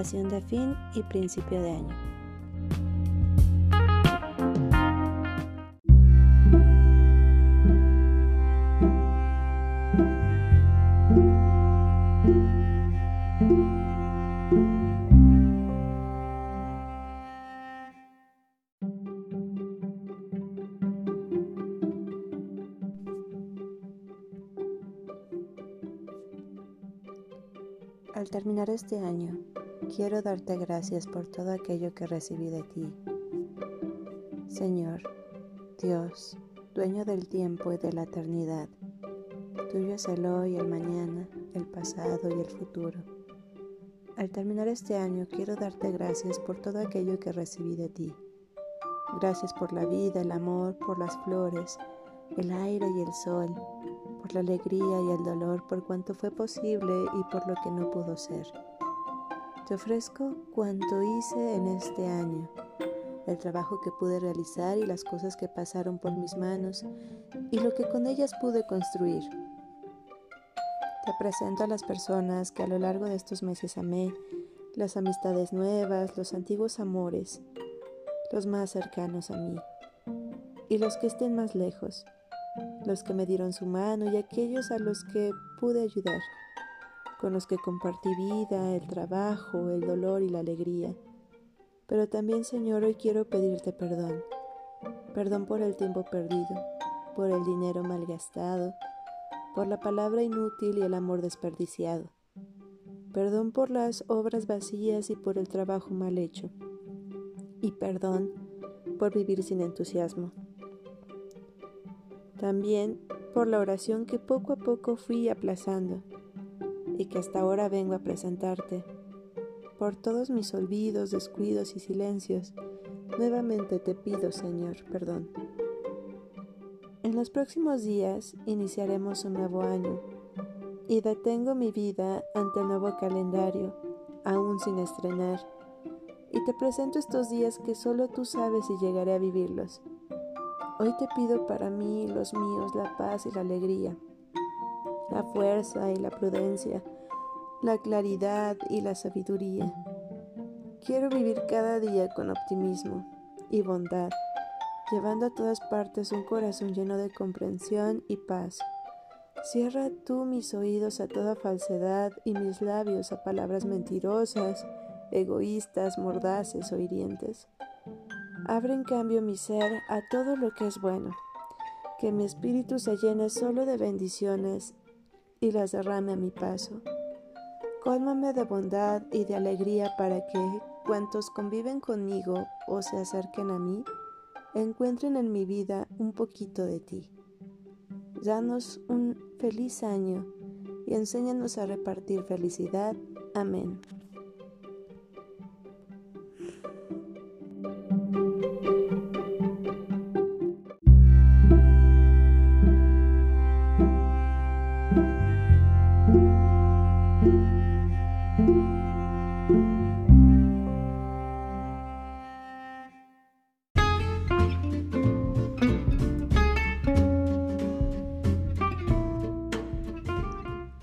De fin y principio de año. Al terminar este año, quiero darte gracias por todo aquello que recibí de ti. Señor, Dios, dueño del tiempo y de la eternidad, tuyo es el hoy, el mañana, el pasado y el futuro. Al terminar este año quiero darte gracias por todo aquello que recibí de ti. Gracias por la vida, el amor, por las flores, el aire y el sol, por la alegría y el dolor, por cuanto fue posible y por lo que no pudo ser. Te ofrezco cuanto hice en este año, el trabajo que pude realizar y las cosas que pasaron por mis manos y lo que con ellas pude construir. Te presento a las personas que a lo largo de estos meses amé, las amistades nuevas, los antiguos amores, los más cercanos a mí y los que estén más lejos los que me dieron su mano y aquellos a los que pude ayudar, con los que compartí vida, el trabajo, el dolor y la alegría. Pero también, Señor, hoy quiero pedirte perdón. Perdón por el tiempo perdido, por el dinero malgastado, por la palabra inútil y el amor desperdiciado. Perdón por las obras vacías y por el trabajo mal hecho. Y perdón por vivir sin entusiasmo. También por la oración que poco a poco fui aplazando y que hasta ahora vengo a presentarte. Por todos mis olvidos, descuidos y silencios, nuevamente te pido, Señor, perdón. En los próximos días iniciaremos un nuevo año y detengo mi vida ante el nuevo calendario, aún sin estrenar, y te presento estos días que solo tú sabes si llegaré a vivirlos. Hoy te pido para mí los míos la paz y la alegría, la fuerza y la prudencia, la claridad y la sabiduría. Quiero vivir cada día con optimismo y bondad, llevando a todas partes un corazón lleno de comprensión y paz. Cierra tú mis oídos a toda falsedad y mis labios a palabras mentirosas, egoístas, mordaces o hirientes. Abre en cambio mi ser a todo lo que es bueno, que mi espíritu se llene solo de bendiciones y las derrame a mi paso. Cólmame de bondad y de alegría para que cuantos conviven conmigo o se acerquen a mí, encuentren en mi vida un poquito de ti. Danos un feliz año y enséñanos a repartir felicidad. Amén.